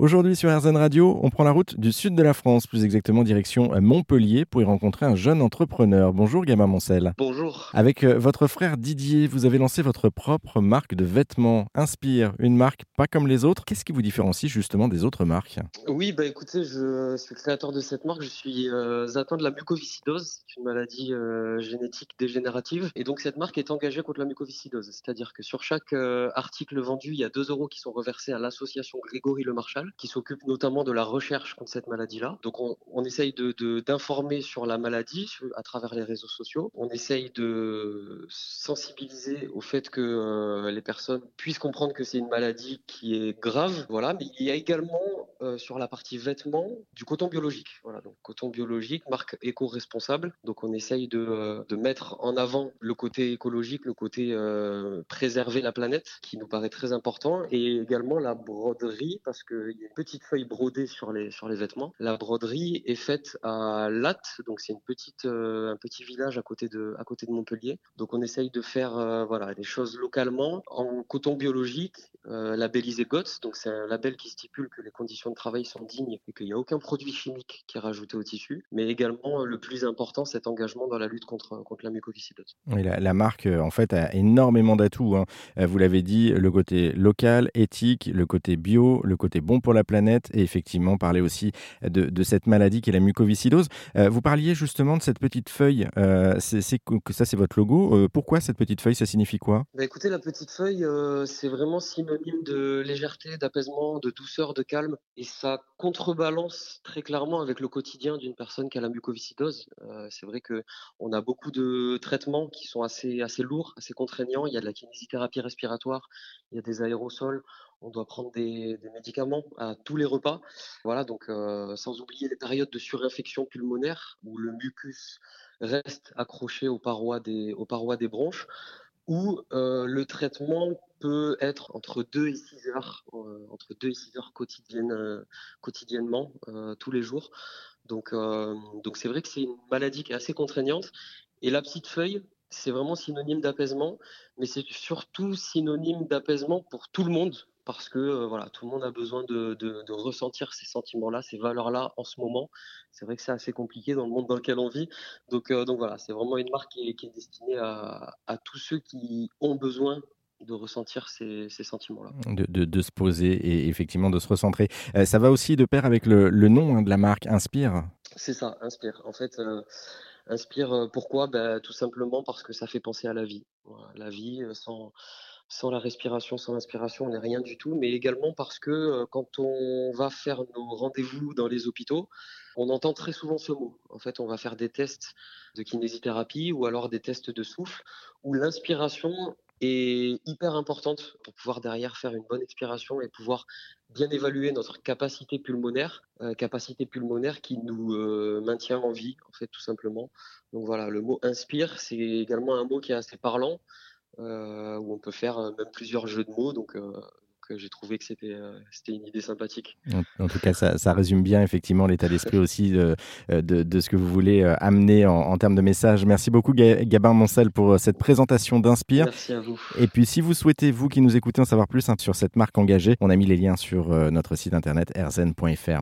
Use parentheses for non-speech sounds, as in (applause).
Aujourd'hui sur RZN Radio, on prend la route du sud de la France, plus exactement direction Montpellier, pour y rencontrer un jeune entrepreneur. Bonjour Gabin Moncel. Bonjour. Avec euh, votre frère Didier, vous avez lancé votre propre marque de vêtements. Inspire, une marque pas comme les autres. Qu'est-ce qui vous différencie justement des autres marques? Oui, bah écoutez, je suis le créateur de cette marque. Je suis euh, atteint de la mucoviscidose, une maladie euh, génétique dégénérative. Et donc cette marque est engagée contre la mucoviscidose. C'est-à-dire que sur chaque article vendu, il y a 2 euros qui sont reversés à l'association Grégory Le Marchal qui s'occupe notamment de la recherche contre cette maladie-là. Donc on, essaye d'informer de, sur la maladie à travers les réseaux sociaux. On essaye de sensibiliser au fait que euh, les personnes puissent comprendre que c'est une maladie qui est grave. Voilà, mais il y a également euh, sur la partie vêtements du coton biologique. Voilà, donc coton biologique, marque éco-responsable. Donc on essaye de, euh, de, mettre en avant le côté écologique, le côté préserver la planète, qui nous paraît très important, et également la broderie parce que une petite feuille brodée sur les, vêtements. La broderie est faite à Latte, donc c'est euh, un petit village à côté, de, à côté de Montpellier. Donc on essaye de faire euh, voilà, des choses localement en coton biologique, euh, labellisé GOTS, donc c'est un label qui stipule que les conditions de travail sont dignes et qu'il n'y a aucun produit chimique qui est rajouté au tissu, mais également le plus important, cet engagement dans la lutte contre, contre la mucoviscidose. Oui, la, marque en fait a énormément d'atouts. Hein. Vous l'avez dit, le côté local, éthique, le côté bio, le côté bon pour la planète et effectivement parler aussi de, cette maladie qui est la mucoviscidose. Euh, vous parliez justement de cette petite feuille, euh, c'est que ça c'est votre logo. Euh, pourquoi cette petite feuille, ça signifie quoi? Bah Écoutez, la petite feuille, c'est vraiment synonyme de légèreté, d'apaisement, de douceur, de calme et ça contrebalance très clairement avec le quotidien d'une personne qui a la mucoviscidose. c'est vrai que on a beaucoup de traitements qui sont assez, assez lourds, assez contraignants. Il y a de la kinésithérapie respiratoire, il y a des aérosols on doit prendre des, médicaments à tous les repas. Voilà, donc euh, sans oublier les périodes de surinfection pulmonaire où le mucus reste accroché aux parois des, aux parois des bronches, où euh, le traitement peut être entre 2 et 6 heures, euh, entre 2 et 6 heures quotidiennes, quotidiennement, tous les jours. Donc, c'est vrai que c'est une maladie qui est assez contraignante. Et la petite feuille, c'est vraiment synonyme d'apaisement, mais c'est surtout synonyme d'apaisement pour tout le monde, parce que euh, voilà, tout le monde a besoin de, ressentir ces sentiments-là, ces valeurs-là en ce moment. C'est vrai que c'est assez compliqué dans le monde dans lequel on vit. Euh, donc voilà, c'est vraiment une marque qui est, destinée à, tous ceux qui ont besoin de ressentir ces, sentiments-là. De, se poser et effectivement de se recentrer. Euh, ça va aussi de pair avec le, nom hein, de la marque Inspire C'est ça, Inspire. En fait, Inspire, pourquoi? Ben, Tout simplement parce que ça fait penser à la vie. la vie sans sans la respiration, sans l'inspiration, on n'est rien du tout, mais également parce que euh, quand on va faire nos rendez-vous dans les hôpitaux, on entend très souvent ce mot. En fait, on va faire des tests de kinésithérapie ou alors des tests de souffle où l'inspiration est hyper importante pour pouvoir derrière faire une bonne expiration et pouvoir bien évaluer notre capacité pulmonaire, euh, capacité pulmonaire qui nous euh, maintient en vie, en fait, tout simplement. Donc voilà, le mot inspire, c'est également un mot qui est assez parlant euh, où on peut faire même plusieurs jeux de mots. Donc, j'ai trouvé que c'était c'était une idée sympathique. En, tout cas, ça, ça, résume bien effectivement l'état d'esprit (laughs) aussi de, de, de, ce que vous voulez amener en, en, termes de message. Merci beaucoup Gabin Moncel pour cette présentation d'Inspire. Merci à vous. Et puis si vous souhaitez, vous qui nous écoutez, en savoir plus hein, sur cette marque engagée, on a mis les liens sur notre site internet rzn.fr.